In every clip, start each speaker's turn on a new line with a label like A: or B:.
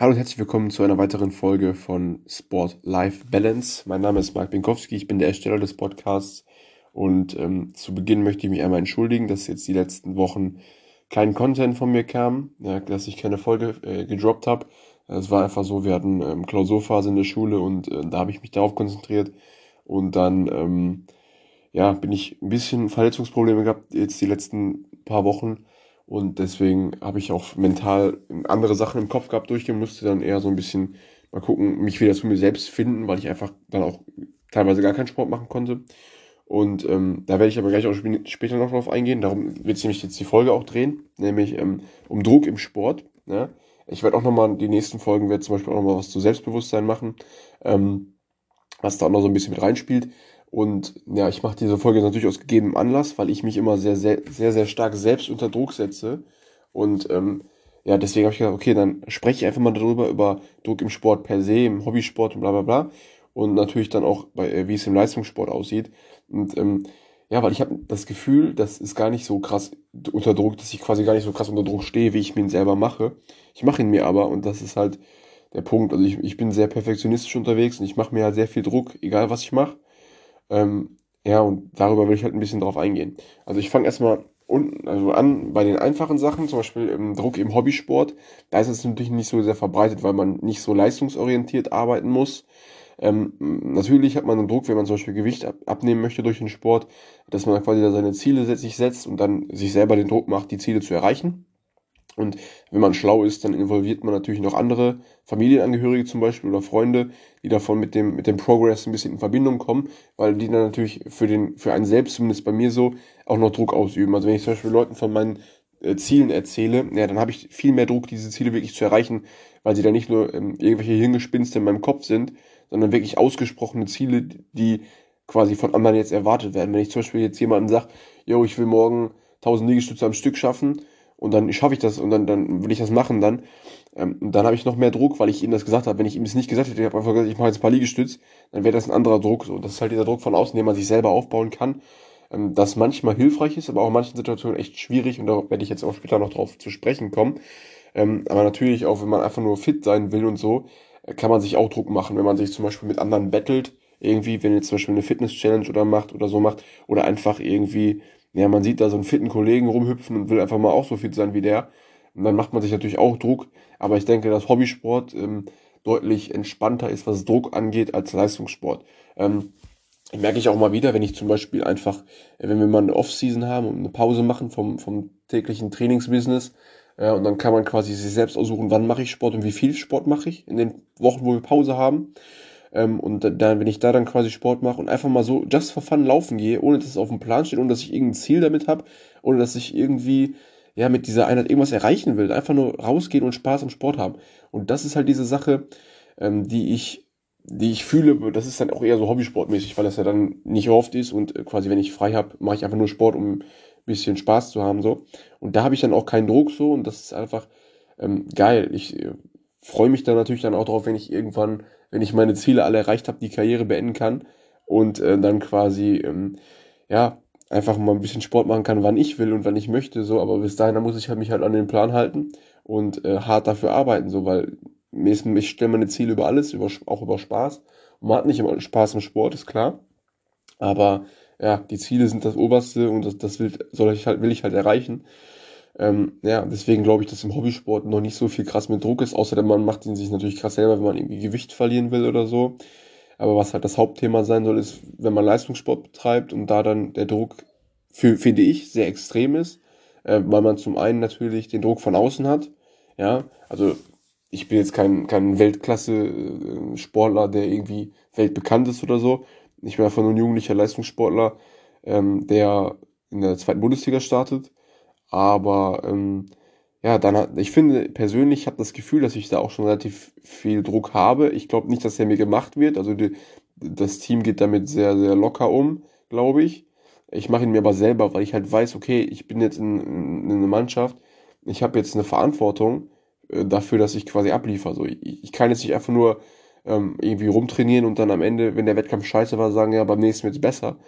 A: Hallo und herzlich willkommen zu einer weiteren Folge von Sport Life Balance. Mein Name ist Mark Binkowski, ich bin der Ersteller des Podcasts und ähm, zu Beginn möchte ich mich einmal entschuldigen, dass jetzt die letzten Wochen kein Content von mir kam, ja, dass ich keine Folge äh, gedroppt habe. Es war einfach so, wir hatten ähm, Klausurphase in der Schule und äh, da habe ich mich darauf konzentriert und dann ähm, ja, bin ich ein bisschen Verletzungsprobleme gehabt jetzt die letzten paar Wochen und deswegen habe ich auch mental andere Sachen im Kopf gehabt durch und musste dann eher so ein bisschen mal gucken, mich wieder zu mir selbst finden, weil ich einfach dann auch teilweise gar keinen Sport machen konnte. Und ähm, da werde ich aber gleich auch später noch drauf eingehen. Darum wird sich nämlich jetzt die Folge auch drehen, nämlich ähm, um Druck im Sport. Ne? Ich werde auch nochmal, die nächsten Folgen werde zum Beispiel auch nochmal was zu Selbstbewusstsein machen, ähm, was da auch noch so ein bisschen mit reinspielt. Und ja, ich mache diese Folge natürlich aus gegebenem Anlass, weil ich mich immer sehr, sehr, sehr, sehr stark selbst unter Druck setze. Und ähm, ja, deswegen habe ich gedacht, okay, dann spreche ich einfach mal darüber, über Druck im Sport per se, im Hobbysport und bla bla bla. Und natürlich dann auch, bei, äh, wie es im Leistungssport aussieht. Und ähm, ja, weil ich habe das Gefühl, das ist gar nicht so krass unter Druck, dass ich quasi gar nicht so krass unter Druck stehe, wie ich mir ihn selber mache. Ich mache ihn mir aber und das ist halt der Punkt. Also ich, ich bin sehr perfektionistisch unterwegs und ich mache mir halt sehr viel Druck, egal was ich mache. Ähm, ja, und darüber will ich halt ein bisschen drauf eingehen. Also ich fange erstmal unten, also an bei den einfachen Sachen, zum Beispiel im Druck im Hobbysport. Da ist es natürlich nicht so sehr verbreitet, weil man nicht so leistungsorientiert arbeiten muss. Ähm, natürlich hat man einen Druck, wenn man zum Beispiel Gewicht ab abnehmen möchte durch den Sport, dass man quasi da seine Ziele sich setzt und dann sich selber den Druck macht, die Ziele zu erreichen. Und wenn man schlau ist, dann involviert man natürlich noch andere Familienangehörige zum Beispiel oder Freunde, die davon mit dem, mit dem Progress ein bisschen in Verbindung kommen, weil die dann natürlich für den, für einen selbst, zumindest bei mir so, auch noch Druck ausüben. Also wenn ich zum Beispiel Leuten von meinen äh, Zielen erzähle, ja, dann habe ich viel mehr Druck, diese Ziele wirklich zu erreichen, weil sie dann nicht nur ähm, irgendwelche Hirngespinste in meinem Kopf sind, sondern wirklich ausgesprochene Ziele, die quasi von anderen jetzt erwartet werden. Wenn ich zum Beispiel jetzt jemandem sage, yo, ich will morgen 1000 Liegestütze am Stück schaffen, und dann schaffe ich das und dann, dann will ich das machen dann. Ähm, und dann habe ich noch mehr Druck, weil ich ihm das gesagt habe. Wenn ich ihm das nicht gesagt hätte, ich habe einfach gesagt, ich mache jetzt ein paar Liegestütz, dann wäre das ein anderer Druck. So, das ist halt dieser Druck von außen, den man sich selber aufbauen kann. Ähm, das manchmal hilfreich ist, aber auch in manchen Situationen echt schwierig und da werde ich jetzt auch später noch drauf zu sprechen kommen. Ähm, aber natürlich auch, wenn man einfach nur fit sein will und so, äh, kann man sich auch Druck machen, wenn man sich zum Beispiel mit anderen bettelt, irgendwie, wenn ihr zum Beispiel eine Fitness-Challenge oder macht oder so macht, oder einfach irgendwie ja, man sieht da so einen fitten Kollegen rumhüpfen und will einfach mal auch so fit sein wie der. Und dann macht man sich natürlich auch Druck. Aber ich denke, dass Hobbysport ähm, deutlich entspannter ist, was Druck angeht, als Leistungssport. Ähm, merke ich auch mal wieder, wenn ich zum Beispiel einfach, äh, wenn wir mal eine Off-Season haben und eine Pause machen vom, vom täglichen Trainingsbusiness, ja, und dann kann man quasi sich selbst aussuchen, wann mache ich Sport und wie viel Sport mache ich in den Wochen, wo wir Pause haben. Ähm, und dann, wenn ich da dann quasi Sport mache und einfach mal so just for fun laufen gehe, ohne dass es auf dem Plan steht, ohne dass ich irgendein Ziel damit habe, ohne dass ich irgendwie ja mit dieser Einheit irgendwas erreichen will, einfach nur rausgehen und Spaß am Sport haben. Und das ist halt diese Sache, ähm, die ich die ich fühle, das ist dann auch eher so hobbysportmäßig, weil das ja dann nicht oft ist und äh, quasi wenn ich frei habe, mache ich einfach nur Sport, um ein bisschen Spaß zu haben so. Und da habe ich dann auch keinen Druck so und das ist einfach ähm, geil. Ich äh, freue mich dann natürlich dann auch darauf, wenn ich irgendwann wenn ich meine Ziele alle erreicht habe, die Karriere beenden kann und äh, dann quasi, ähm, ja, einfach mal ein bisschen Sport machen kann, wann ich will und wann ich möchte, so, aber bis dahin, da muss ich halt mich halt an den Plan halten und äh, hart dafür arbeiten, so, weil ich stelle meine Ziele über alles, über, auch über Spaß. Und man hat nicht immer Spaß im Sport, ist klar. Aber ja, die Ziele sind das Oberste und das, das will, soll ich halt, will ich halt erreichen. Ähm, ja, deswegen glaube ich, dass im Hobbysport noch nicht so viel krass mit Druck ist, außer Mann macht ihn sich natürlich krass selber, wenn man irgendwie Gewicht verlieren will oder so. Aber was halt das Hauptthema sein soll, ist, wenn man Leistungssport betreibt und da dann der Druck, für, finde ich, sehr extrem ist, äh, weil man zum einen natürlich den Druck von außen hat. Ja, also ich bin jetzt kein, kein Weltklasse-Sportler, der irgendwie weltbekannt ist oder so. Ich bin einfach nur ein jugendlicher Leistungssportler, ähm, der in der zweiten Bundesliga startet aber ähm, ja, dann hat, ich finde persönlich, ich habe das Gefühl, dass ich da auch schon relativ viel Druck habe. Ich glaube nicht, dass er mir gemacht wird. Also die, das Team geht damit sehr, sehr locker um, glaube ich. Ich mache ihn mir aber selber, weil ich halt weiß, okay, ich bin jetzt in, in, in einer Mannschaft, ich habe jetzt eine Verantwortung äh, dafür, dass ich quasi abliefere. So, ich, ich kann jetzt nicht einfach nur ähm, irgendwie rumtrainieren und dann am Ende, wenn der Wettkampf scheiße war, sagen, ja, beim nächsten wird's besser.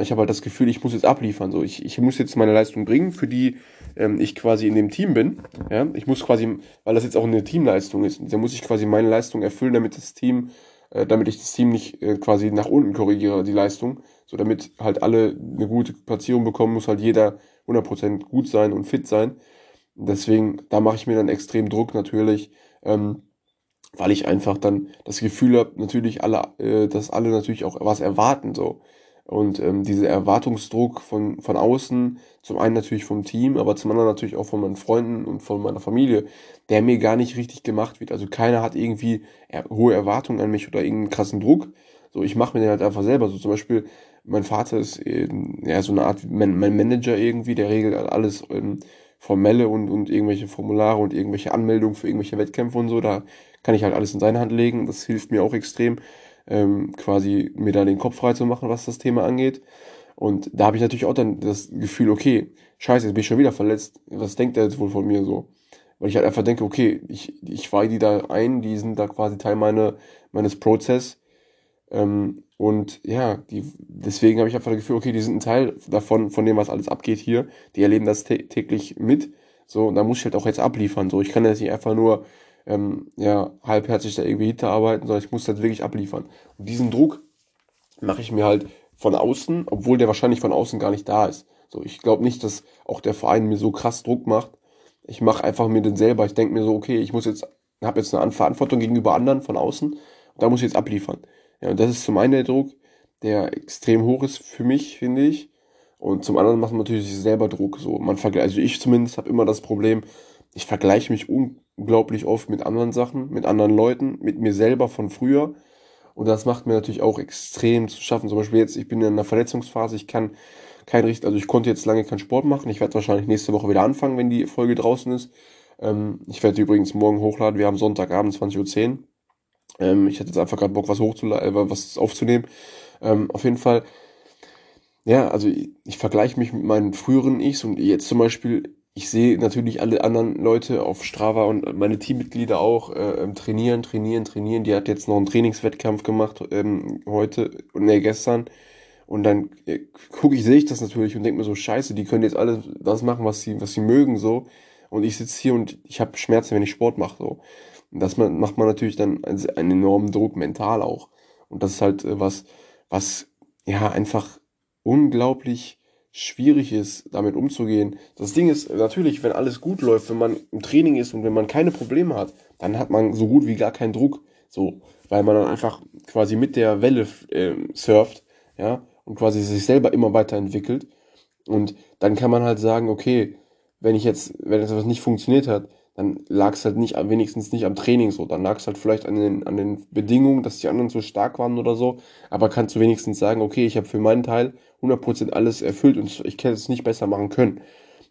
A: Ich habe halt das Gefühl, ich muss jetzt abliefern. So, ich, ich muss jetzt meine Leistung bringen, für die ähm, ich quasi in dem Team bin. Ja, ich muss quasi, weil das jetzt auch eine Teamleistung ist, da muss ich quasi meine Leistung erfüllen, damit das Team, äh, damit ich das Team nicht äh, quasi nach unten korrigiere, die Leistung. So, damit halt alle eine gute Platzierung bekommen, muss halt jeder 100% gut sein und fit sein. Deswegen, da mache ich mir dann extrem Druck natürlich. Ähm, weil ich einfach dann das Gefühl habe, natürlich alle, äh, dass alle natürlich auch was erwarten so. Und ähm, dieser Erwartungsdruck von, von außen, zum einen natürlich vom Team, aber zum anderen natürlich auch von meinen Freunden und von meiner Familie, der mir gar nicht richtig gemacht wird. Also keiner hat irgendwie hohe Erwartungen an mich oder irgendeinen krassen Druck. So, ich mache mir den halt einfach selber. So zum Beispiel, mein Vater ist ähm, ja so eine Art mein, mein Manager irgendwie, der regelt alles ähm, formelle und, und irgendwelche Formulare und irgendwelche Anmeldungen für irgendwelche Wettkämpfe und so. Da kann ich halt alles in seine Hand legen. Das hilft mir auch extrem ähm, quasi mir da den Kopf frei zu machen, was das Thema angeht. Und da habe ich natürlich auch dann das Gefühl, okay, scheiße, jetzt bin ich schon wieder verletzt. Was denkt er jetzt wohl von mir so? Weil ich halt einfach denke, okay, ich, ich weihe die da ein, die sind da quasi Teil meine, meines Prozess. Ähm, und ja, die, deswegen habe ich einfach das Gefühl, okay, die sind ein Teil davon, von dem, was alles abgeht hier. Die erleben das täglich mit. So, und da muss ich halt auch jetzt abliefern. So, ich kann jetzt nicht einfach nur ähm, ja, halbherzig da irgendwie hinterarbeiten, sondern ich muss das wirklich abliefern. Und diesen Druck mache ich mir halt von außen, obwohl der wahrscheinlich von außen gar nicht da ist. So, ich glaube nicht, dass auch der Verein mir so krass Druck macht. Ich mache einfach mir den selber. Ich denke mir so, okay, ich muss jetzt, habe jetzt eine Verantwortung gegenüber anderen von außen und da muss ich jetzt abliefern. Ja, und das ist zum einen der Druck, der extrem hoch ist für mich, finde ich. Und zum anderen macht man natürlich sich selber Druck. So, man vergleicht, also ich zumindest habe immer das Problem, ich vergleiche mich unglaublich oft mit anderen Sachen, mit anderen Leuten, mit mir selber von früher. Und das macht mir natürlich auch extrem zu schaffen. Zum Beispiel jetzt, ich bin in einer Verletzungsphase, ich kann kein richtig, also ich konnte jetzt lange keinen Sport machen. Ich werde wahrscheinlich nächste Woche wieder anfangen, wenn die Folge draußen ist. Ähm, ich werde übrigens morgen hochladen. Wir haben Sonntagabend 20.10 Uhr. Ähm, ich hatte jetzt einfach gerade Bock, was hochzuladen, äh, was aufzunehmen. Ähm, auf jeden Fall, ja, also ich, ich vergleiche mich mit meinen früheren Ichs und jetzt zum Beispiel ich sehe natürlich alle anderen Leute auf Strava und meine Teammitglieder auch äh, ähm, trainieren, trainieren, trainieren. Die hat jetzt noch einen Trainingswettkampf gemacht ähm, heute und ne, gestern. Und dann äh, gucke ich, sehe ich das natürlich und denke mir so, scheiße, die können jetzt alles das machen, was sie, was sie mögen, so. Und ich sitze hier und ich habe Schmerzen, wenn ich Sport mache, so. Und das macht man natürlich dann einen enormen Druck mental auch. Und das ist halt äh, was, was ja einfach unglaublich schwierig ist, damit umzugehen. Das Ding ist natürlich, wenn alles gut läuft, wenn man im Training ist und wenn man keine Probleme hat, dann hat man so gut wie gar keinen Druck, so, weil man dann einfach quasi mit der Welle äh, surft, ja, und quasi sich selber immer weiterentwickelt. Und dann kann man halt sagen, okay, wenn ich jetzt, wenn etwas nicht funktioniert hat, dann lag es halt nicht, wenigstens nicht am Training so. Dann lag es halt vielleicht an den, an den Bedingungen, dass die anderen zu stark waren oder so. Aber kannst du wenigstens sagen, okay, ich habe für meinen Teil 100% alles erfüllt und ich hätte es nicht besser machen können.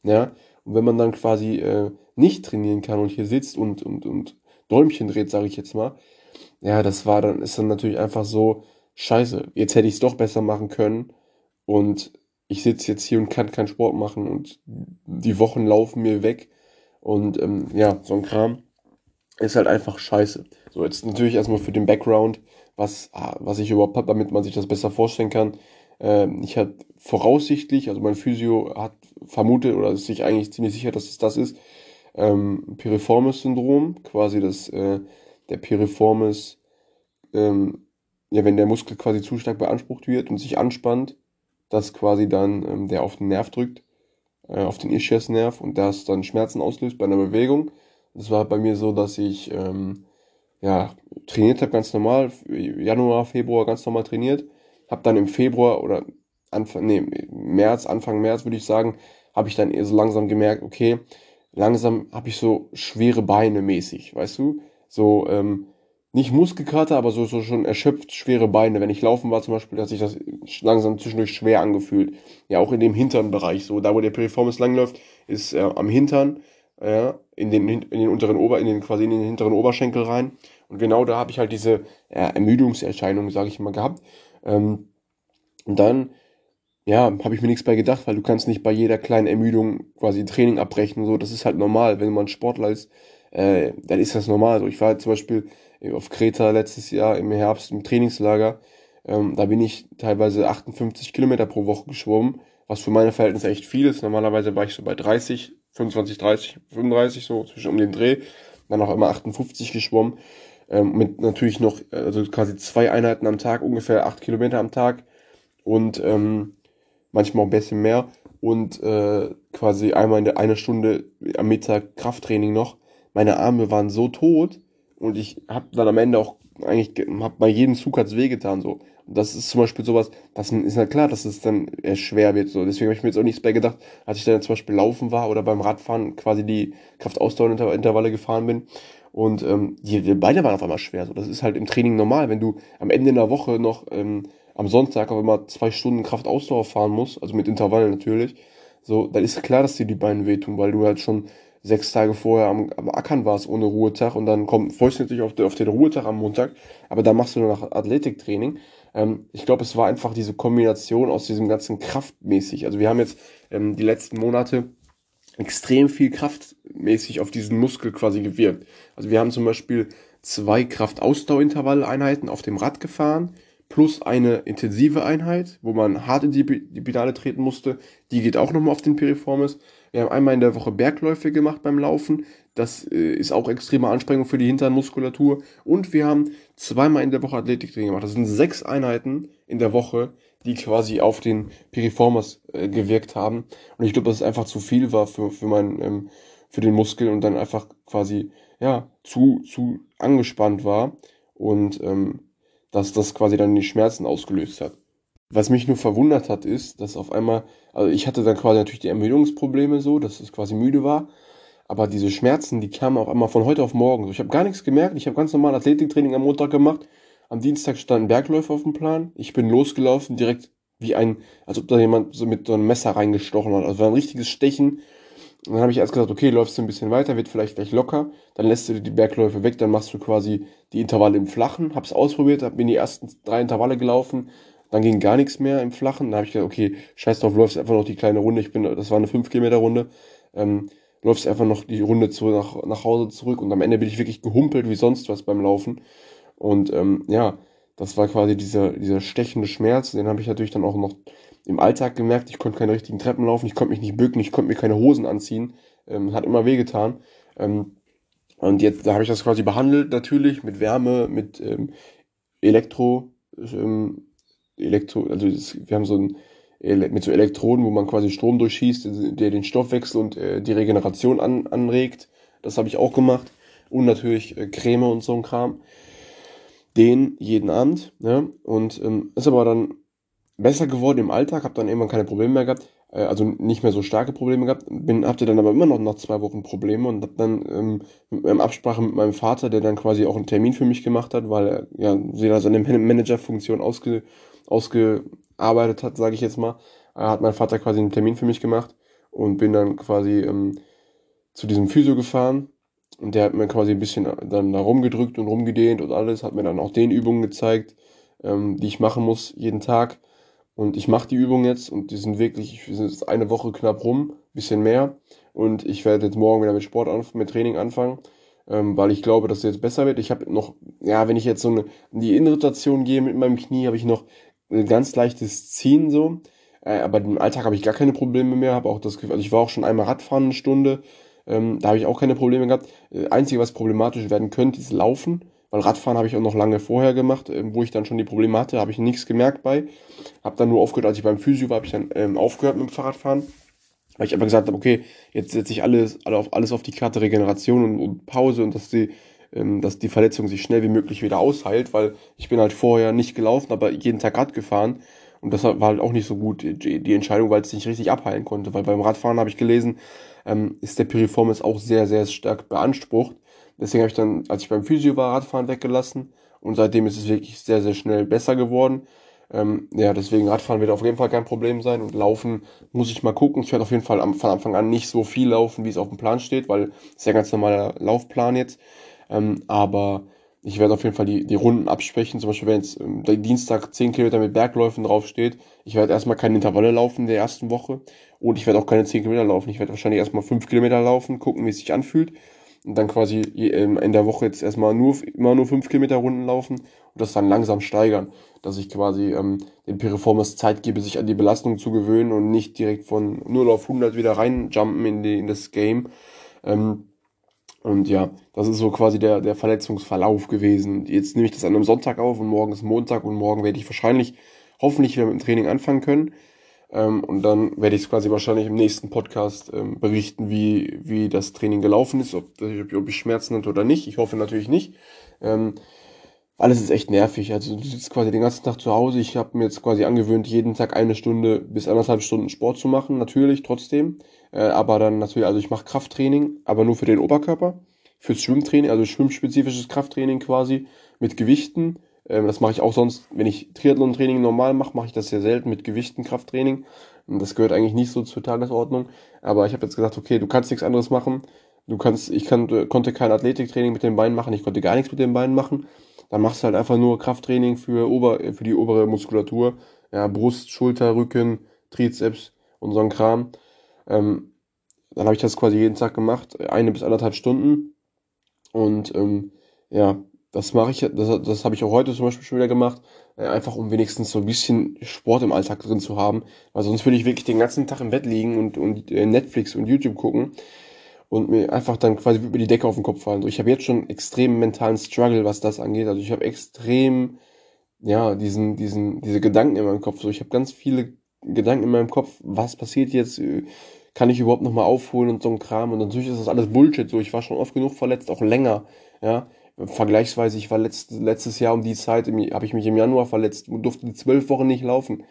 A: Ja, und wenn man dann quasi äh, nicht trainieren kann und hier sitzt und, und, und Däumchen dreht, sage ich jetzt mal, ja, das war dann, ist dann natürlich einfach so, scheiße, jetzt hätte ich es doch besser machen können und ich sitze jetzt hier und kann keinen Sport machen und die Wochen laufen mir weg und ähm, ja, so ein Kram ist halt einfach scheiße. So, jetzt natürlich erstmal für den Background, was, ah, was ich überhaupt habe, damit man sich das besser vorstellen kann. Ähm, ich hatte voraussichtlich, also mein Physio hat vermutet oder ist sich eigentlich ziemlich sicher, dass es das ist, ähm, Piriformis-Syndrom, quasi das, äh, der Piriformis, ähm, ja, wenn der Muskel quasi zu stark beansprucht wird und sich anspannt, dass quasi dann ähm, der auf den Nerv drückt äh, auf den Ischiasnerv und das dann Schmerzen auslöst bei einer Bewegung. Das war bei mir so, dass ich ähm, ja, trainiert habe, ganz normal, Januar, Februar ganz normal trainiert, habe dann im Februar oder Anfang, nee, März, Anfang März würde ich sagen, habe ich dann eher so langsam gemerkt, okay, langsam habe ich so schwere Beine mäßig, weißt du? So, ähm, nicht Muskelkater, aber so, so schon erschöpft schwere Beine. Wenn ich laufen war zum Beispiel, hat sich das langsam zwischendurch schwer angefühlt. Ja, auch in dem hinteren Bereich. So, da wo der Piriformis langläuft, ist äh, am Hintern, ja, in den, in den unteren Ober, in den quasi in den hinteren Oberschenkel rein. Und genau da habe ich halt diese äh, Ermüdungserscheinung, sage ich mal, gehabt. Ähm, und dann, ja, habe ich mir nichts bei gedacht, weil du kannst nicht bei jeder kleinen Ermüdung quasi Training abbrechen. So, das ist halt normal, wenn man Sportler ist äh, dann ist das normal. So, ich war halt zum Beispiel auf Kreta letztes Jahr im Herbst im Trainingslager. Ähm, da bin ich teilweise 58 Kilometer pro Woche geschwommen, was für meine Verhältnisse echt viel ist. Normalerweise war ich so bei 30, 25, 30, 35, so zwischen um den Dreh. Dann auch immer 58 geschwommen. Ähm, mit natürlich noch, also quasi zwei Einheiten am Tag, ungefähr acht Kilometer am Tag. Und ähm, manchmal auch ein bisschen mehr. Und äh, quasi einmal in der eine Stunde am Mittag Krafttraining noch. Meine Arme waren so tot und ich habe dann am Ende auch eigentlich, hab bei jedem Zug hat's wehgetan so. Und das ist zum Beispiel sowas, das ist ja klar, dass es dann schwer wird. So. Deswegen habe ich mir jetzt auch nichts bei gedacht, als ich dann zum Beispiel laufen war oder beim Radfahren quasi die Kraftausdauerintervalle gefahren bin. Und ähm, die, die beide waren auf einmal schwer. So. Das ist halt im Training normal, wenn du am Ende der Woche noch ähm, am Sonntag auf einmal zwei Stunden Kraftausdauer fahren musst, also mit Intervallen natürlich, so, dann ist klar, dass dir die Beine wehtun, weil du halt schon sechs Tage vorher am, am Ackern warst ohne Ruhetag und dann kommt, natürlich auf, auf den Ruhetag am Montag, aber dann machst du nur noch Athletiktraining. Ähm, ich glaube, es war einfach diese Kombination aus diesem ganzen kraftmäßig. Also wir haben jetzt ähm, die letzten Monate extrem viel kraftmäßig auf diesen Muskel quasi gewirkt. Also wir haben zum Beispiel zwei Kraftausdauerintervalleinheiten auf dem Rad gefahren, plus eine intensive Einheit, wo man hart in die, die Pedale treten musste. Die geht auch nochmal auf den Piriformis. Wir haben einmal in der Woche Bergläufe gemacht beim Laufen. Das äh, ist auch extreme Anstrengung für die Hinternmuskulatur. Und wir haben zweimal in der Woche Athletiktraining gemacht. Das sind sechs Einheiten in der Woche, die quasi auf den Piriformis äh, gewirkt haben. Und ich glaube, dass es einfach zu viel war für, für, mein, ähm, für den Muskel und dann einfach quasi ja, zu, zu angespannt war. Und ähm, dass das quasi dann die Schmerzen ausgelöst hat. Was mich nur verwundert hat, ist, dass auf einmal, also ich hatte dann quasi natürlich die Ermüdungsprobleme so, dass es quasi müde war, aber diese Schmerzen, die kamen auf einmal von heute auf morgen. Ich habe gar nichts gemerkt, ich habe ganz normal Athletiktraining am Montag gemacht, am Dienstag standen Bergläufe auf dem Plan, ich bin losgelaufen, direkt wie ein, als ob da jemand so mit so einem Messer reingestochen hat. Also war ein richtiges Stechen. Und dann habe ich erst gesagt, okay, läufst du ein bisschen weiter, wird vielleicht gleich locker, dann lässt du die Bergläufe weg, dann machst du quasi die Intervalle im Flachen, hab's ausprobiert, hab mir die ersten drei Intervalle gelaufen, dann ging gar nichts mehr im Flachen. Dann habe ich gesagt, okay, scheiß drauf, läufst einfach noch die kleine Runde. Ich bin, das war eine 5 Kilometer Runde. Ähm, läufst einfach noch die Runde zu, nach, nach Hause zurück und am Ende bin ich wirklich gehumpelt wie sonst was beim Laufen. Und ähm, ja, das war quasi dieser, dieser stechende Schmerz. Den habe ich natürlich dann auch noch im Alltag gemerkt. Ich konnte keine richtigen Treppen laufen, ich konnte mich nicht bücken, ich konnte mir keine Hosen anziehen. Ähm, hat immer wehgetan. Ähm, und jetzt da habe ich das quasi behandelt, natürlich, mit Wärme, mit ähm, Elektro, ähm, Elektro, also das, wir haben so ein mit so Elektroden, wo man quasi Strom durchschießt, der den Stoffwechsel und äh, die Regeneration an, anregt. Das habe ich auch gemacht. Und natürlich äh, Creme und so ein Kram. Den jeden Abend. Ne? Und ähm, ist aber dann besser geworden im Alltag, habe dann irgendwann keine Probleme mehr gehabt, äh, also nicht mehr so starke Probleme gehabt, bin, hatte dann aber immer noch nach zwei Wochen Probleme und habe dann ähm, in Absprache mit meinem Vater, der dann quasi auch einen Termin für mich gemacht hat, weil er ja seine Managerfunktion ausge, ausgearbeitet hat, sage ich jetzt mal, hat mein Vater quasi einen Termin für mich gemacht und bin dann quasi ähm, zu diesem Physio gefahren und der hat mir quasi ein bisschen dann da rumgedrückt und rumgedehnt und alles, hat mir dann auch den Übungen gezeigt, ähm, die ich machen muss jeden Tag. Und ich mache die Übungen jetzt und die sind wirklich, wir sind jetzt eine Woche knapp rum, bisschen mehr. Und ich werde jetzt morgen wieder mit Sport, mit Training anfangen ähm, weil ich glaube, dass es jetzt besser wird. Ich habe noch, ja, wenn ich jetzt so eine, in die Innenrotation gehe mit meinem Knie, habe ich noch ein ganz leichtes Ziehen so. Äh, aber im Alltag habe ich gar keine Probleme mehr. Habe auch das Gefühl, also ich war auch schon einmal Radfahren eine Stunde. Ähm, da habe ich auch keine Probleme gehabt. Äh, Einzige, was problematisch werden könnte, ist Laufen. Weil Radfahren habe ich auch noch lange vorher gemacht, äh, wo ich dann schon die Probleme hatte, habe ich nichts gemerkt bei. Habe dann nur aufgehört, als ich beim Physio war, habe ich dann ähm, aufgehört mit dem Fahrradfahren. Weil ich aber gesagt habe, okay, jetzt setze ich alles, alles auf die Karte Regeneration und, und Pause und dass die, dass die Verletzung sich schnell wie möglich wieder ausheilt, weil ich bin halt vorher nicht gelaufen, aber jeden Tag Rad gefahren. Und das war halt auch nicht so gut, die, Entscheidung, weil es nicht richtig abheilen konnte. Weil beim Radfahren habe ich gelesen, ähm, ist der Piriformis auch sehr, sehr stark beansprucht. Deswegen habe ich dann, als ich beim Physio war, Radfahren weggelassen. Und seitdem ist es wirklich sehr, sehr schnell besser geworden. Ähm, ja, deswegen Radfahren wird auf jeden Fall kein Problem sein und Laufen muss ich mal gucken. Ich werde auf jeden Fall am, von Anfang an nicht so viel laufen, wie es auf dem Plan steht, weil es ja ganz normaler Laufplan jetzt. Ähm, aber ich werde auf jeden Fall die, die Runden absprechen. Zum Beispiel, wenn jetzt ähm, Dienstag 10 Kilometer mit Bergläufen draufsteht, ich werde erstmal keine Intervalle laufen in der ersten Woche und ich werde auch keine 10 Kilometer laufen. Ich werde wahrscheinlich erstmal 5 Kilometer laufen, gucken, wie es sich anfühlt. und dann quasi ähm, in der Woche jetzt erstmal nur, immer nur 5 Kilometer Runden laufen und das dann langsam steigern, dass ich quasi ähm, den Piriformis Zeit gebe, sich an die Belastung zu gewöhnen und nicht direkt von 0 auf 100 wieder reinjumpen in, die, in das Game. Ähm, und ja, das ist so quasi der, der Verletzungsverlauf gewesen. Jetzt nehme ich das an einem Sonntag auf und morgen ist Montag und morgen werde ich wahrscheinlich hoffentlich wieder mit dem Training anfangen können. Ähm, und dann werde ich es quasi wahrscheinlich im nächsten Podcast ähm, berichten, wie, wie das Training gelaufen ist, ob, ob ich Schmerzen hatte oder nicht. Ich hoffe natürlich nicht. Ähm, alles ist echt nervig. Also du sitzt quasi den ganzen Tag zu Hause. Ich habe mir jetzt quasi angewöhnt, jeden Tag eine Stunde bis anderthalb Stunden Sport zu machen. Natürlich, trotzdem. Äh, aber dann natürlich, also ich mache Krafttraining, aber nur für den Oberkörper. Fürs Schwimmtraining, also schwimmspezifisches Krafttraining quasi mit Gewichten ähm, das mache ich auch sonst, wenn ich Triathlon-Training normal mache, mache ich das sehr selten mit Gewichten, Krafttraining. Und das gehört eigentlich nicht so zur Tagesordnung. Aber ich habe jetzt gesagt, okay, du kannst nichts anderes machen. Du kannst, ich kann, konnte kein Athletiktraining mit den Beinen machen, ich konnte gar nichts mit den Beinen machen. Dann machst du halt einfach nur Krafttraining für, Ober, für die obere Muskulatur. Ja, Brust, Schulter, Rücken, Trizeps und so ein Kram. Ähm, dann habe ich das quasi jeden Tag gemacht, eine bis anderthalb Stunden. Und ähm, ja, das mache ich, das, das habe ich auch heute zum Beispiel schon wieder gemacht, äh, einfach um wenigstens so ein bisschen Sport im Alltag drin zu haben, weil sonst würde ich wirklich den ganzen Tag im Bett liegen und, und äh, Netflix und YouTube gucken und mir einfach dann quasi über die Decke auf den Kopf fallen. So, ich habe jetzt schon extrem mentalen Struggle, was das angeht. Also ich habe extrem, ja, diesen, diesen, diese Gedanken in meinem Kopf. So, ich habe ganz viele Gedanken in meinem Kopf, was passiert jetzt? Äh, kann ich überhaupt nochmal aufholen und so ein Kram? Und natürlich ist das alles Bullshit. So, ich war schon oft genug verletzt, auch länger. Ja, vergleichsweise, ich war letzt, letztes Jahr um die Zeit, habe ich mich im Januar verletzt und durfte zwölf Wochen nicht laufen.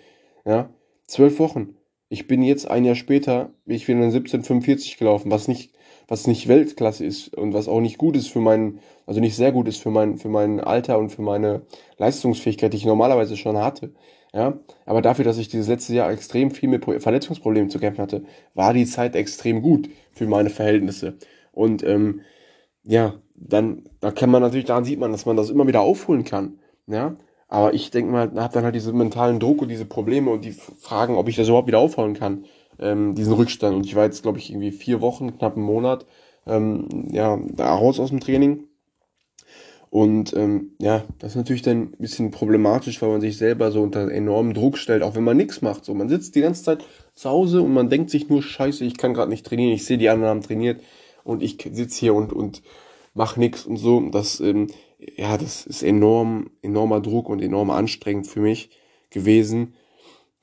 A: Ja, zwölf Wochen. Ich bin jetzt ein Jahr später, ich bin in 1745 gelaufen, was nicht, was nicht Weltklasse ist und was auch nicht gut ist für meinen, also nicht sehr gut ist für mein, für mein Alter und für meine Leistungsfähigkeit, die ich normalerweise schon hatte. Ja, aber dafür, dass ich dieses letzte Jahr extrem viel mit Verletzungsproblemen zu kämpfen hatte, war die Zeit extrem gut für meine Verhältnisse. Und ähm, ja, dann, da kann man natürlich, daran sieht man, dass man das immer wieder aufholen kann. Ja, aber ich denke mal, habe dann halt diese mentalen Druck und diese Probleme und die Fragen, ob ich das überhaupt wieder aufholen kann, ähm, diesen Rückstand. Und ich war jetzt, glaube ich, irgendwie vier Wochen, knapp einen Monat, ähm, ja, da raus aus dem Training. Und ähm, ja, das ist natürlich dann ein bisschen problematisch, weil man sich selber so unter enormen Druck stellt, auch wenn man nichts macht. So, man sitzt die ganze Zeit zu Hause und man denkt sich nur, scheiße, ich kann gerade nicht trainieren, ich sehe, die anderen haben trainiert und ich sitze hier und, und mach nix und so. Das, ähm, ja, das ist enorm, enormer Druck und enorm anstrengend für mich gewesen,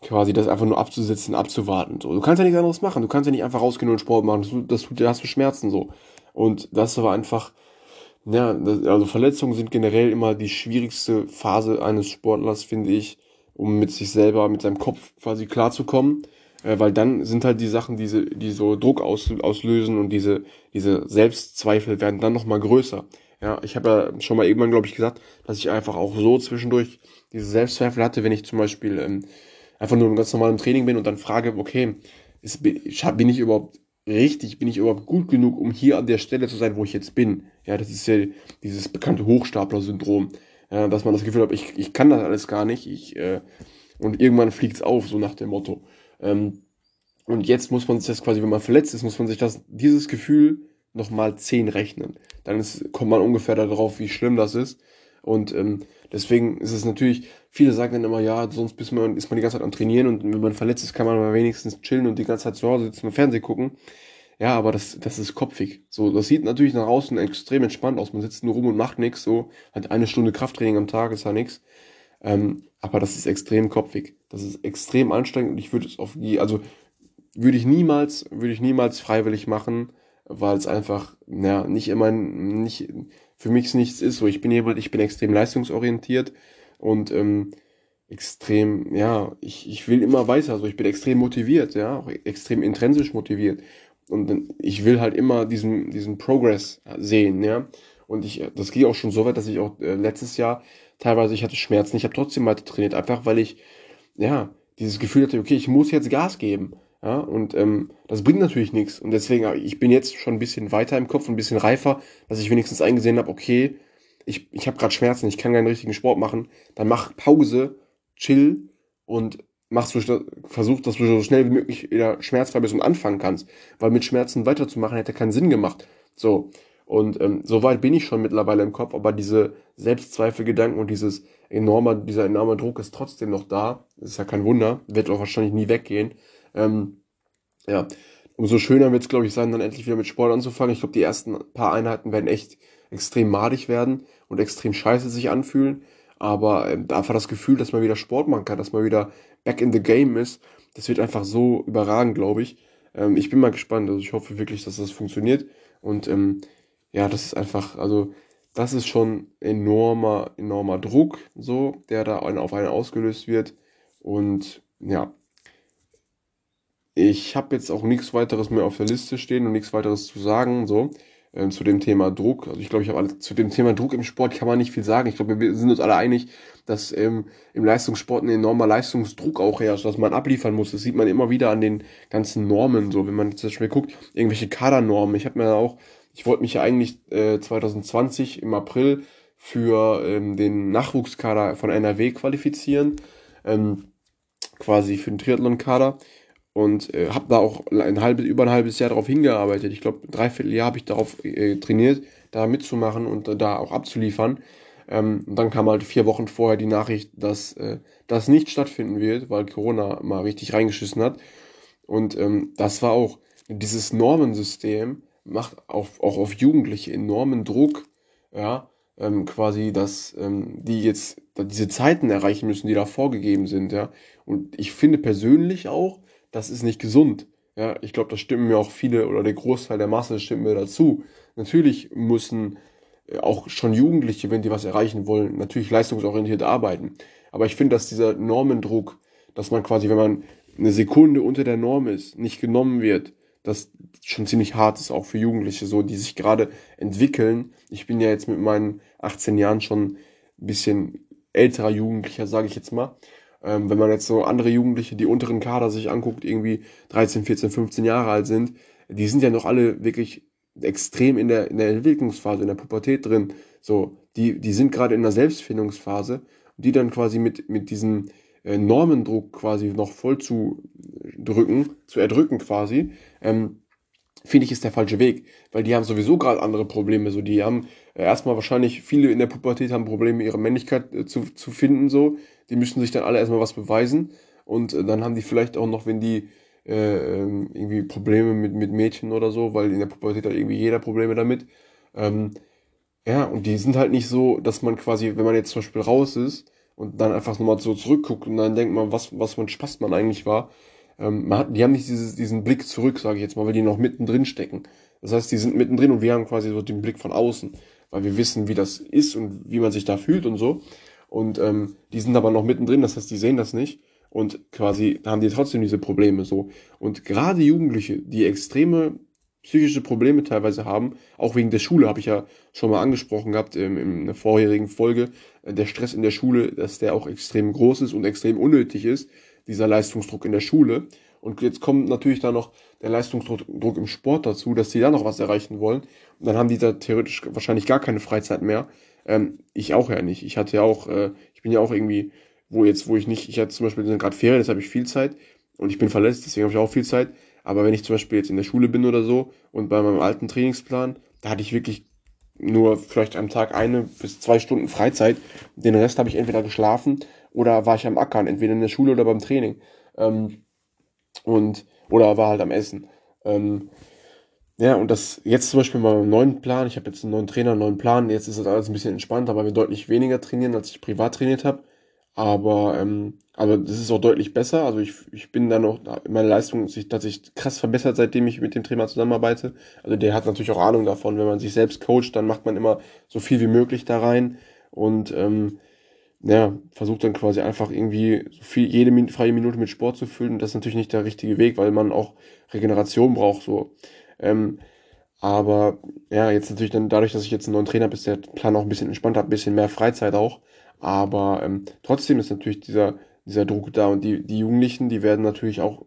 A: quasi das einfach nur abzusitzen, abzuwarten. So. Du kannst ja nichts anderes machen. Du kannst ja nicht einfach rausgehen und Sport machen. Das, das tut, da hast du Schmerzen so. Und das war einfach, ja, also Verletzungen sind generell immer die schwierigste Phase eines Sportlers, finde ich, um mit sich selber, mit seinem Kopf quasi klarzukommen äh, weil dann sind halt die Sachen, diese, die so Druck aus, auslösen und diese, diese Selbstzweifel werden dann nochmal größer. Ja, ich habe ja schon mal irgendwann, glaube ich, gesagt, dass ich einfach auch so zwischendurch diese Selbstzweifel hatte, wenn ich zum Beispiel ähm, einfach nur im ganz normalen Training bin und dann frage, okay, ist, bin ich überhaupt richtig, bin ich überhaupt gut genug, um hier an der Stelle zu sein, wo ich jetzt bin? Ja, das ist ja dieses bekannte Hochstapler-Syndrom, ja, dass man das Gefühl hat, ich, ich kann das alles gar nicht, ich, äh, und irgendwann fliegt's auf, so nach dem Motto. Ähm, und jetzt muss man sich das quasi, wenn man verletzt ist, muss man sich das, dieses Gefühl nochmal 10 rechnen. Dann ist, kommt man ungefähr darauf, wie schlimm das ist. Und ähm, deswegen ist es natürlich, viele sagen dann immer, ja, sonst ist man, ist man die ganze Zeit am Trainieren und wenn man verletzt ist, kann man mal wenigstens chillen und die ganze Zeit zu Hause sitzen und Fernsehen gucken. Ja, aber das, das ist kopfig. So, das sieht natürlich nach außen extrem entspannt aus. Man sitzt nur rum und macht nichts. So, hat eine Stunde Krafttraining am Tag ist ja nichts. Ähm, aber das ist extrem kopfig. Das ist extrem anstrengend und ich würde es auf die, also würde ich niemals, würde ich niemals freiwillig machen, weil es einfach, ja, nicht immer, nicht, für mich nichts ist. So, ich bin jemand, ich bin extrem leistungsorientiert und ähm, extrem, ja, ich, ich will immer weiter. Also ich bin extrem motiviert, ja, auch extrem intrinsisch motiviert. Und ich will halt immer diesen, diesen Progress sehen, ja. Und ich, das geht auch schon so weit, dass ich auch äh, letztes Jahr teilweise, ich hatte Schmerzen, ich habe trotzdem weiter trainiert, einfach weil ich, ja, dieses Gefühl hatte, okay, ich muss jetzt Gas geben. Ja, und ähm, das bringt natürlich nichts. Und deswegen, äh, ich bin jetzt schon ein bisschen weiter im Kopf, ein bisschen reifer, dass ich wenigstens eingesehen habe, okay, ich, ich habe gerade Schmerzen, ich kann keinen richtigen Sport machen, dann mach Pause, chill und mach so, versuch, dass du so schnell wie möglich wieder schmerzfrei bist und anfangen kannst. Weil mit Schmerzen weiterzumachen hätte keinen Sinn gemacht. So. Und ähm, so weit bin ich schon mittlerweile im Kopf, aber diese Selbstzweifelgedanken und dieses enorme, dieser enorme Druck ist trotzdem noch da. Das ist ja kein Wunder, wird auch wahrscheinlich nie weggehen. Ähm, ja, umso schöner wird es, glaube ich, sein, dann endlich wieder mit Sport anzufangen. Ich glaube, die ersten paar Einheiten werden echt extrem madig werden und extrem scheiße sich anfühlen. Aber ähm, einfach das Gefühl, dass man wieder Sport machen kann, dass man wieder back in the game ist, das wird einfach so überragend, glaube ich. Ähm, ich bin mal gespannt. Also ich hoffe wirklich, dass das funktioniert. Und ähm, ja, das ist einfach, also das ist schon enormer, enormer Druck, so, der da auf einen ausgelöst wird. Und ja, ich habe jetzt auch nichts weiteres mehr auf der Liste stehen und nichts weiteres zu sagen, so, äh, zu dem Thema Druck. Also ich glaube, ich habe alle, zu dem Thema Druck im Sport kann man nicht viel sagen. Ich glaube, wir sind uns alle einig, dass ähm, im Leistungssport ein enormer Leistungsdruck auch herrscht, dass man abliefern muss. Das sieht man immer wieder an den ganzen Normen, so, wenn man zum Beispiel guckt, irgendwelche Kadernormen. Ich habe mir auch ich wollte mich ja eigentlich äh, 2020 im April für ähm, den Nachwuchskader von NRW qualifizieren, ähm, quasi für den Triathlon-Kader und äh, habe da auch ein halbes, über ein halbes Jahr darauf hingearbeitet. Ich glaube, dreiviertel Jahr habe ich darauf äh, trainiert, da mitzumachen und äh, da auch abzuliefern. Ähm, und dann kam halt vier Wochen vorher die Nachricht, dass äh, das nicht stattfinden wird, weil Corona mal richtig reingeschissen hat. Und ähm, das war auch dieses Normensystem, macht auf, auch auf Jugendliche enormen Druck, ja, ähm, quasi, dass ähm, die jetzt diese Zeiten erreichen müssen, die da vorgegeben sind, ja. Und ich finde persönlich auch, das ist nicht gesund. Ja, ich glaube, das stimmen mir auch viele oder der Großteil der Masse stimmt mir dazu. Natürlich müssen äh, auch schon Jugendliche, wenn die was erreichen wollen, natürlich leistungsorientiert arbeiten. Aber ich finde, dass dieser Normendruck, dass man quasi, wenn man eine Sekunde unter der Norm ist, nicht genommen wird, das schon ziemlich hart ist, auch für Jugendliche, so, die sich gerade entwickeln. Ich bin ja jetzt mit meinen 18 Jahren schon ein bisschen älterer Jugendlicher, sage ich jetzt mal. Ähm, wenn man jetzt so andere Jugendliche, die unteren Kader sich anguckt, irgendwie 13, 14, 15 Jahre alt sind, die sind ja noch alle wirklich extrem in der, in der Entwicklungsphase, in der Pubertät drin. So, die, die sind gerade in der Selbstfindungsphase, die dann quasi mit, mit diesem äh, Normendruck quasi noch voll zu drücken, zu erdrücken quasi, ähm, finde ich, ist der falsche Weg, weil die haben sowieso gerade andere Probleme. So, die haben äh, erstmal wahrscheinlich viele in der Pubertät haben Probleme, ihre Männlichkeit äh, zu, zu finden. So, die müssen sich dann alle erstmal was beweisen und äh, dann haben die vielleicht auch noch, wenn die äh, ähm, irgendwie Probleme mit, mit Mädchen oder so, weil in der Pubertät hat irgendwie jeder Probleme damit. Ähm, ja, und die sind halt nicht so, dass man quasi, wenn man jetzt zum Beispiel raus ist und dann einfach nochmal so zurückguckt und dann denkt man, was, was für ein Spaß man eigentlich war, ähm, man hat, die haben nicht dieses, diesen Blick zurück, sage ich jetzt mal, weil die noch mittendrin stecken. Das heißt, die sind mittendrin und wir haben quasi so den Blick von außen, weil wir wissen, wie das ist und wie man sich da fühlt und so. Und ähm, die sind aber noch mittendrin, das heißt, die sehen das nicht und quasi haben die trotzdem diese Probleme so. Und gerade Jugendliche, die extreme psychische Probleme teilweise haben, auch wegen der Schule, habe ich ja schon mal angesprochen gehabt ähm, in einer vorherigen Folge, äh, der Stress in der Schule, dass der auch extrem groß ist und extrem unnötig ist dieser Leistungsdruck in der Schule. Und jetzt kommt natürlich da noch der Leistungsdruck im Sport dazu, dass sie da noch was erreichen wollen. Und dann haben die da theoretisch wahrscheinlich gar keine Freizeit mehr. Ähm, ich auch ja nicht. Ich hatte ja auch, äh, ich bin ja auch irgendwie, wo jetzt, wo ich nicht, ich hatte zum Beispiel gerade Ferien, jetzt habe ich viel Zeit und ich bin verletzt, deswegen habe ich auch viel Zeit. Aber wenn ich zum Beispiel jetzt in der Schule bin oder so und bei meinem alten Trainingsplan, da hatte ich wirklich nur vielleicht am Tag eine bis zwei Stunden Freizeit. Den Rest habe ich entweder geschlafen oder war ich am Ackern, entweder in der Schule oder beim Training. Ähm, und, oder war halt am Essen. Ähm, ja, und das jetzt zum Beispiel mal einen neuen Plan. Ich habe jetzt einen neuen Trainer, einen neuen Plan. Jetzt ist das alles ein bisschen entspannter, weil wir deutlich weniger trainieren, als ich privat trainiert habe. Aber, ähm, aber das ist auch deutlich besser. Also ich, ich bin da noch, meine Leistung hat sich tatsächlich krass verbessert, seitdem ich mit dem Trainer zusammenarbeite. Also der hat natürlich auch Ahnung davon, wenn man sich selbst coacht, dann macht man immer so viel wie möglich da rein. Und ähm, ja, versucht dann quasi einfach irgendwie so viel, jede freie Minute mit Sport zu füllen. Und das ist natürlich nicht der richtige Weg, weil man auch Regeneration braucht, so. Ähm, aber ja, jetzt natürlich dann dadurch, dass ich jetzt einen neuen Trainer habe, ist der Plan auch ein bisschen entspannter, ein bisschen mehr Freizeit auch. Aber ähm, trotzdem ist natürlich dieser, dieser Druck da und die, die Jugendlichen, die werden natürlich auch,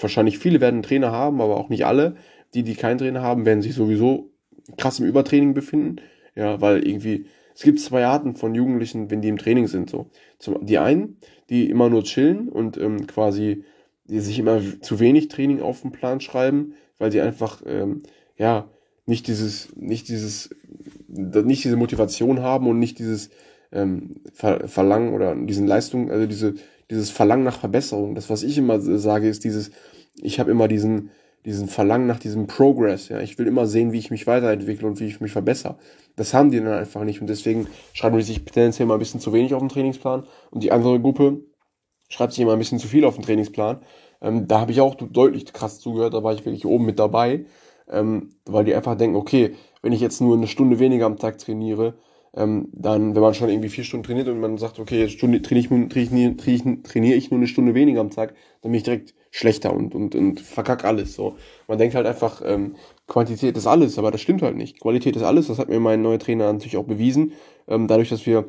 A: wahrscheinlich viele werden einen Trainer haben, aber auch nicht alle. Die, die keinen Trainer haben, werden sich sowieso krass im Übertraining befinden. Ja, weil irgendwie es gibt zwei Arten von Jugendlichen, wenn die im Training sind. So. Zum, die einen, die immer nur chillen und ähm, quasi die sich immer zu wenig Training auf den Plan schreiben, weil sie einfach ähm, ja nicht dieses, nicht dieses, nicht diese Motivation haben und nicht dieses ähm, Ver Verlangen oder diesen Leistungen, also diese, dieses Verlangen nach Verbesserung. Das, was ich immer sage, ist dieses, ich habe immer diesen, diesen Verlangen nach diesem Progress. Ja, ich will immer sehen, wie ich mich weiterentwickle und wie ich mich verbessere. Das haben die dann einfach nicht und deswegen schreiben die sich tendenziell mal ein bisschen zu wenig auf den Trainingsplan und die andere Gruppe schreibt sich immer ein bisschen zu viel auf den Trainingsplan. Ähm, da habe ich auch deutlich krass zugehört, da war ich wirklich oben mit dabei, ähm, weil die einfach denken, okay, wenn ich jetzt nur eine Stunde weniger am Tag trainiere, ähm, dann, wenn man schon irgendwie vier Stunden trainiert und man sagt, okay, jetzt trainiere, ich, trainiere, trainiere ich nur eine Stunde weniger am Tag, dann bin ich direkt schlechter und, und, und verkack alles. So. Man denkt halt einfach, ähm, Quantität ist alles, aber das stimmt halt nicht. Qualität ist alles, das hat mir mein neuer Trainer natürlich auch bewiesen. Ähm, dadurch, dass wir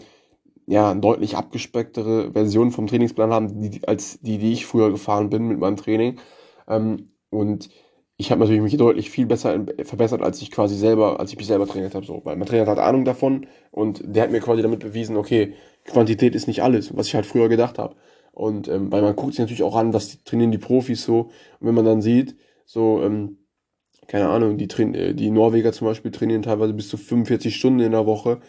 A: ja deutlich abgespecktere Version vom Trainingsplan haben, die, als die, die ich früher gefahren bin mit meinem Training. Ähm, und ich habe natürlich mich deutlich viel besser verbessert, als ich quasi selber, als ich mich selber trainiert habe. So, weil mein Trainer hat Ahnung davon und der hat mir quasi damit bewiesen, okay, Quantität ist nicht alles, was ich halt früher gedacht habe. Und ähm, weil man guckt sich natürlich auch an, was die, trainieren die Profis so. Und wenn man dann sieht, so, ähm, keine Ahnung, die, äh, die Norweger zum Beispiel trainieren teilweise bis zu 45 Stunden in der Woche,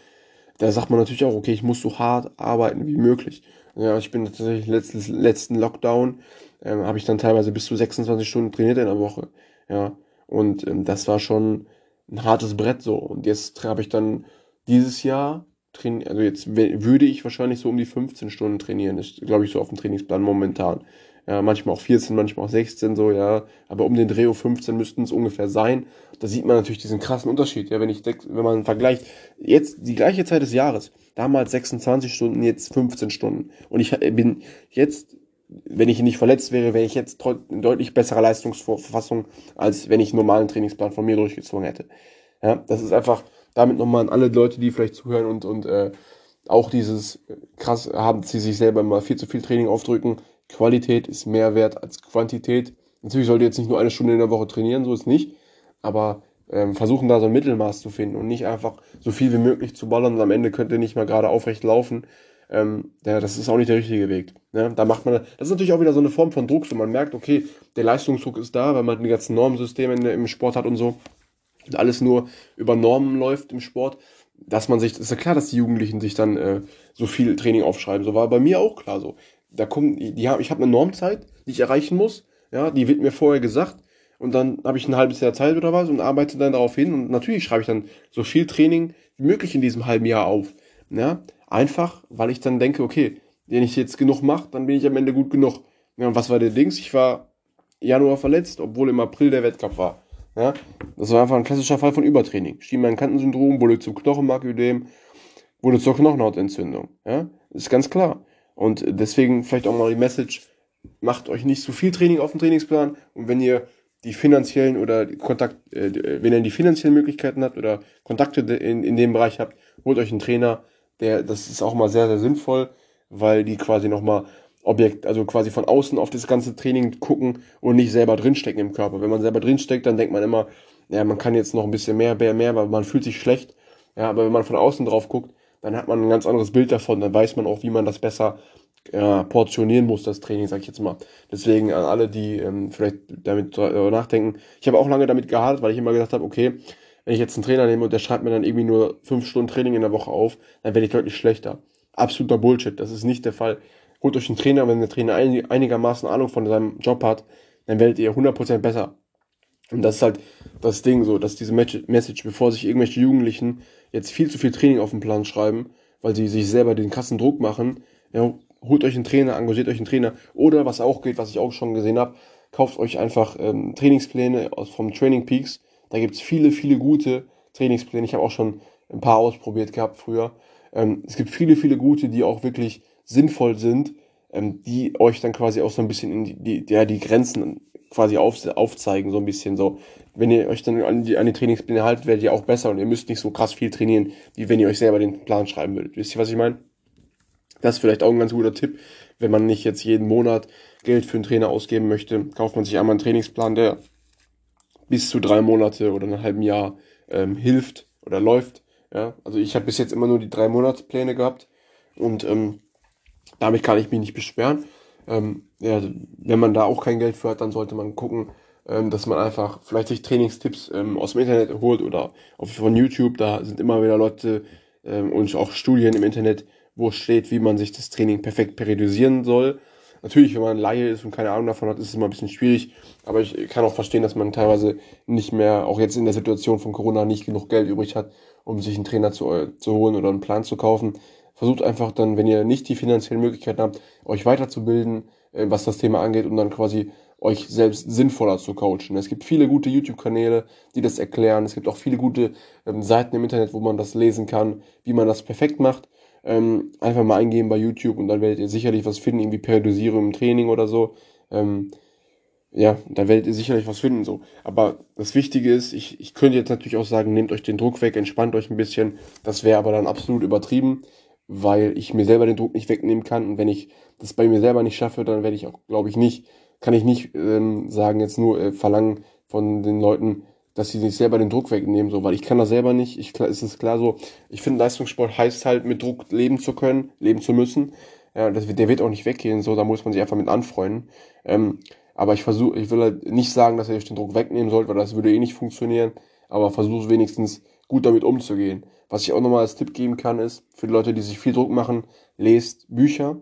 A: da sagt man natürlich auch, okay, ich muss so hart arbeiten wie möglich. Ja, ich bin tatsächlich letzten, letzten Lockdown, ähm, habe ich dann teilweise bis zu 26 Stunden trainiert in der Woche. Ja, und ähm, das war schon ein hartes Brett so. Und jetzt habe ich dann dieses Jahr trainiert, also jetzt würde ich wahrscheinlich so um die 15 Stunden trainieren, ist glaube ich so auf dem Trainingsplan momentan. Ja, manchmal auch 14, manchmal auch 16 so, ja, aber um den Dreh 15 müssten es ungefähr sein. Da sieht man natürlich diesen krassen Unterschied, ja, wenn ich wenn man vergleicht jetzt die gleiche Zeit des Jahres, damals 26 Stunden, jetzt 15 Stunden und ich bin jetzt wenn ich nicht verletzt wäre, wäre ich jetzt in deutlich besserer Leistungsverfassung, als wenn ich einen normalen Trainingsplan von mir durchgezogen hätte. Ja, das ist einfach damit nochmal an alle Leute, die vielleicht zuhören und, und äh, auch dieses krass haben, sie sich selber mal viel zu viel Training aufdrücken. Qualität ist mehr wert als Quantität. Natürlich sollte jetzt nicht nur eine Stunde in der Woche trainieren, so ist nicht, aber ähm, versuchen da so ein Mittelmaß zu finden und nicht einfach so viel wie möglich zu ballern und am Ende könnt ihr nicht mal gerade aufrecht laufen ähm, ja, das ist auch nicht der richtige Weg. Ne? Da macht man, das ist natürlich auch wieder so eine Form von Druck, wenn man merkt, okay, der Leistungsdruck ist da, weil man die ganzen Normensysteme in, im Sport hat und so und alles nur über Normen läuft im Sport, dass man sich, ist ja klar, dass die Jugendlichen sich dann äh, so viel Training aufschreiben. So war bei mir auch klar so. Da kommen, die, die ich habe eine Normzeit, die ich erreichen muss, ja, die wird mir vorher gesagt und dann habe ich ein halbes Jahr Zeit oder was und arbeite dann darauf hin und natürlich schreibe ich dann so viel Training wie möglich in diesem halben Jahr auf. Ja, Einfach, weil ich dann denke, okay, wenn ich jetzt genug mache, dann bin ich am Ende gut genug. Ja, und was war der Dings? Ich war Januar verletzt, obwohl im April der Wettkampf war. Ja, das war einfach ein klassischer Fall von Übertraining. Schienbeinkantensyndrom, wurde zum Knochenmarködem, wurde zur Knochenhautentzündung. Ja, ist ganz klar. Und deswegen vielleicht auch mal die Message, macht euch nicht zu viel Training auf dem Trainingsplan und wenn ihr die finanziellen oder Kontakt, äh, wenn ihr die finanziellen Möglichkeiten habt oder Kontakte in, in dem Bereich habt, holt euch einen Trainer, der, das ist auch mal sehr, sehr sinnvoll, weil die quasi nochmal Objekt, also quasi von außen auf das ganze Training gucken und nicht selber drinstecken im Körper. Wenn man selber drinsteckt, dann denkt man immer, ja, man kann jetzt noch ein bisschen mehr, mehr, mehr, weil man fühlt sich schlecht. Ja, aber wenn man von außen drauf guckt, dann hat man ein ganz anderes Bild davon. Dann weiß man auch, wie man das besser ja, portionieren muss, das Training, sag ich jetzt mal. Deswegen an alle, die ähm, vielleicht damit nachdenken. Ich habe auch lange damit gehadert, weil ich immer gedacht habe, okay, wenn ich jetzt einen Trainer nehme und der schreibt mir dann irgendwie nur fünf Stunden Training in der Woche auf, dann werde ich deutlich schlechter. Absoluter Bullshit. Das ist nicht der Fall. Holt euch einen Trainer, wenn der Trainer einigermaßen Ahnung von seinem Job hat, dann werdet ihr 100% besser. Und das ist halt das Ding so, dass diese Message, bevor sich irgendwelche Jugendlichen jetzt viel zu viel Training auf den Plan schreiben, weil sie sich selber den krassen Druck machen, ja, holt euch einen Trainer, engagiert euch einen Trainer. Oder was auch geht, was ich auch schon gesehen habe, kauft euch einfach ähm, Trainingspläne aus, vom Training Peaks da gibt es viele, viele gute Trainingspläne. Ich habe auch schon ein paar ausprobiert gehabt früher. Ähm, es gibt viele, viele gute, die auch wirklich sinnvoll sind, ähm, die euch dann quasi auch so ein bisschen in die, die, ja, die Grenzen quasi auf, aufzeigen, so ein bisschen so. Wenn ihr euch dann an die, an die Trainingspläne haltet, werdet ihr auch besser und ihr müsst nicht so krass viel trainieren, wie wenn ihr euch selber den Plan schreiben würdet. Wisst ihr, was ich meine? Das ist vielleicht auch ein ganz guter Tipp. Wenn man nicht jetzt jeden Monat Geld für einen Trainer ausgeben möchte, kauft man sich einmal einen Trainingsplan, der bis zu drei Monate oder ein halben Jahr ähm, hilft oder läuft. Ja, also ich habe bis jetzt immer nur die drei Monatspläne gehabt und ähm, damit kann ich mich nicht beschweren. Ähm, ja, wenn man da auch kein Geld für hat, dann sollte man gucken, ähm, dass man einfach vielleicht sich Trainingstipps ähm, aus dem Internet holt oder auf, von YouTube. Da sind immer wieder Leute ähm, und auch Studien im Internet, wo steht, wie man sich das Training perfekt periodisieren soll. Natürlich, wenn man Laie ist und keine Ahnung davon hat, ist es immer ein bisschen schwierig. Aber ich kann auch verstehen, dass man teilweise nicht mehr, auch jetzt in der Situation von Corona, nicht genug Geld übrig hat, um sich einen Trainer zu, äh, zu holen oder einen Plan zu kaufen. Versucht einfach dann, wenn ihr nicht die finanziellen Möglichkeiten habt, euch weiterzubilden, äh, was das Thema angeht und dann quasi euch selbst sinnvoller zu coachen. Es gibt viele gute YouTube-Kanäle, die das erklären. Es gibt auch viele gute ähm, Seiten im Internet, wo man das lesen kann, wie man das perfekt macht. Ähm, einfach mal eingeben bei YouTube und dann werdet ihr sicherlich was finden, irgendwie Periodisierung im Training oder so. Ähm, ja, da werdet ihr sicherlich was finden so. Aber das Wichtige ist, ich, ich könnte jetzt natürlich auch sagen, nehmt euch den Druck weg, entspannt euch ein bisschen. Das wäre aber dann absolut übertrieben, weil ich mir selber den Druck nicht wegnehmen kann. Und wenn ich das bei mir selber nicht schaffe, dann werde ich auch, glaube ich, nicht kann ich nicht ähm, sagen, jetzt nur äh, verlangen von den Leuten, dass sie sich selber den Druck wegnehmen, so, weil ich kann das selber nicht. Ich, ist es klar so, ich finde, Leistungssport heißt halt, mit Druck leben zu können, leben zu müssen. Ja, das, der wird auch nicht weggehen, so, da muss man sich einfach mit anfreunden. Ähm, aber ich versuche, ich will halt nicht sagen, dass ihr euch den Druck wegnehmen sollt, weil das würde eh nicht funktionieren. Aber versucht wenigstens gut damit umzugehen. Was ich auch nochmal als Tipp geben kann, ist, für die Leute, die sich viel Druck machen, lest Bücher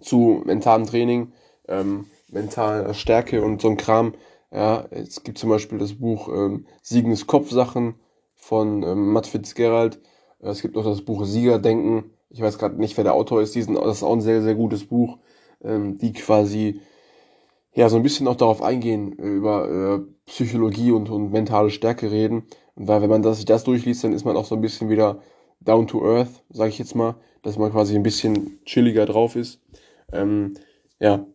A: zu mentalem Training. Ähm, mentale Stärke und so ein Kram. Ja, es gibt zum Beispiel das Buch ähm, Siegens Kopfsachen von ähm, Matt Fitzgerald. Es gibt auch das Buch Siegerdenken. Ich weiß gerade nicht, wer der Autor ist. Diesen, das ist auch ein sehr, sehr gutes Buch, ähm, die quasi ja so ein bisschen auch darauf eingehen, über äh, Psychologie und, und mentale Stärke reden. Weil wenn man das, das durchliest, dann ist man auch so ein bisschen wieder down to earth, sage ich jetzt mal, dass man quasi ein bisschen chilliger drauf ist. Ähm, ja,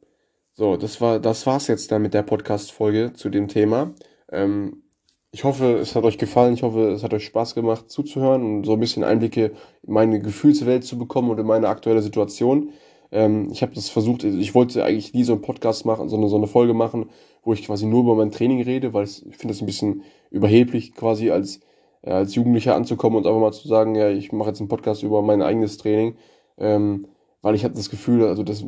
A: so, das war, das war's jetzt dann mit der Podcast-Folge zu dem Thema. Ähm, ich hoffe, es hat euch gefallen. Ich hoffe, es hat euch Spaß gemacht zuzuhören und so ein bisschen Einblicke in meine Gefühlswelt zu bekommen und in meine aktuelle Situation. Ähm, ich habe das versucht, ich wollte eigentlich nie so einen Podcast machen, sondern so eine Folge machen, wo ich quasi nur über mein Training rede, weil ich finde es ein bisschen überheblich, quasi als, äh, als Jugendlicher anzukommen und einfach mal zu sagen, ja, ich mache jetzt einen Podcast über mein eigenes Training. Ähm, weil ich hatte das Gefühl, also das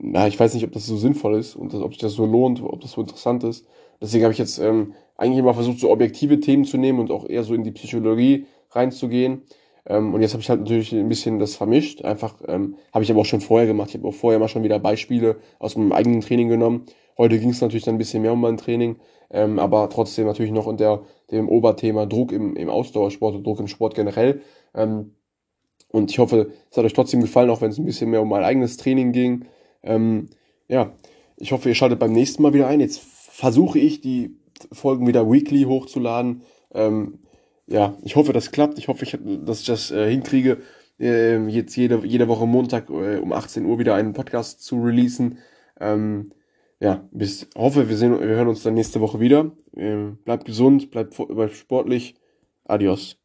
A: na, ich weiß nicht, ob das so sinnvoll ist und ob sich das so lohnt, ob das so interessant ist. Deswegen habe ich jetzt ähm, eigentlich immer versucht, so objektive Themen zu nehmen und auch eher so in die Psychologie reinzugehen. Ähm, und jetzt habe ich halt natürlich ein bisschen das vermischt. Einfach ähm, habe ich aber auch schon vorher gemacht. Ich habe auch vorher mal schon wieder Beispiele aus meinem eigenen Training genommen. Heute ging es natürlich dann ein bisschen mehr um mein Training, ähm, aber trotzdem natürlich noch unter dem Oberthema Druck im, im Ausdauersport und Druck im Sport generell. Ähm, und ich hoffe, es hat euch trotzdem gefallen, auch wenn es ein bisschen mehr um mein eigenes Training ging. Ähm, ja, ich hoffe, ihr schaltet beim nächsten Mal wieder ein. Jetzt versuche ich, die Folgen wieder weekly hochzuladen. Ähm, ja, ich hoffe, das klappt. Ich hoffe, ich, dass ich das äh, hinkriege, äh, jetzt jede, jede Woche Montag äh, um 18 Uhr wieder einen Podcast zu releasen. Ähm, ja, bis hoffe, wir, sehen, wir hören uns dann nächste Woche wieder. Ähm, bleibt gesund, bleibt, bleibt sportlich. Adios.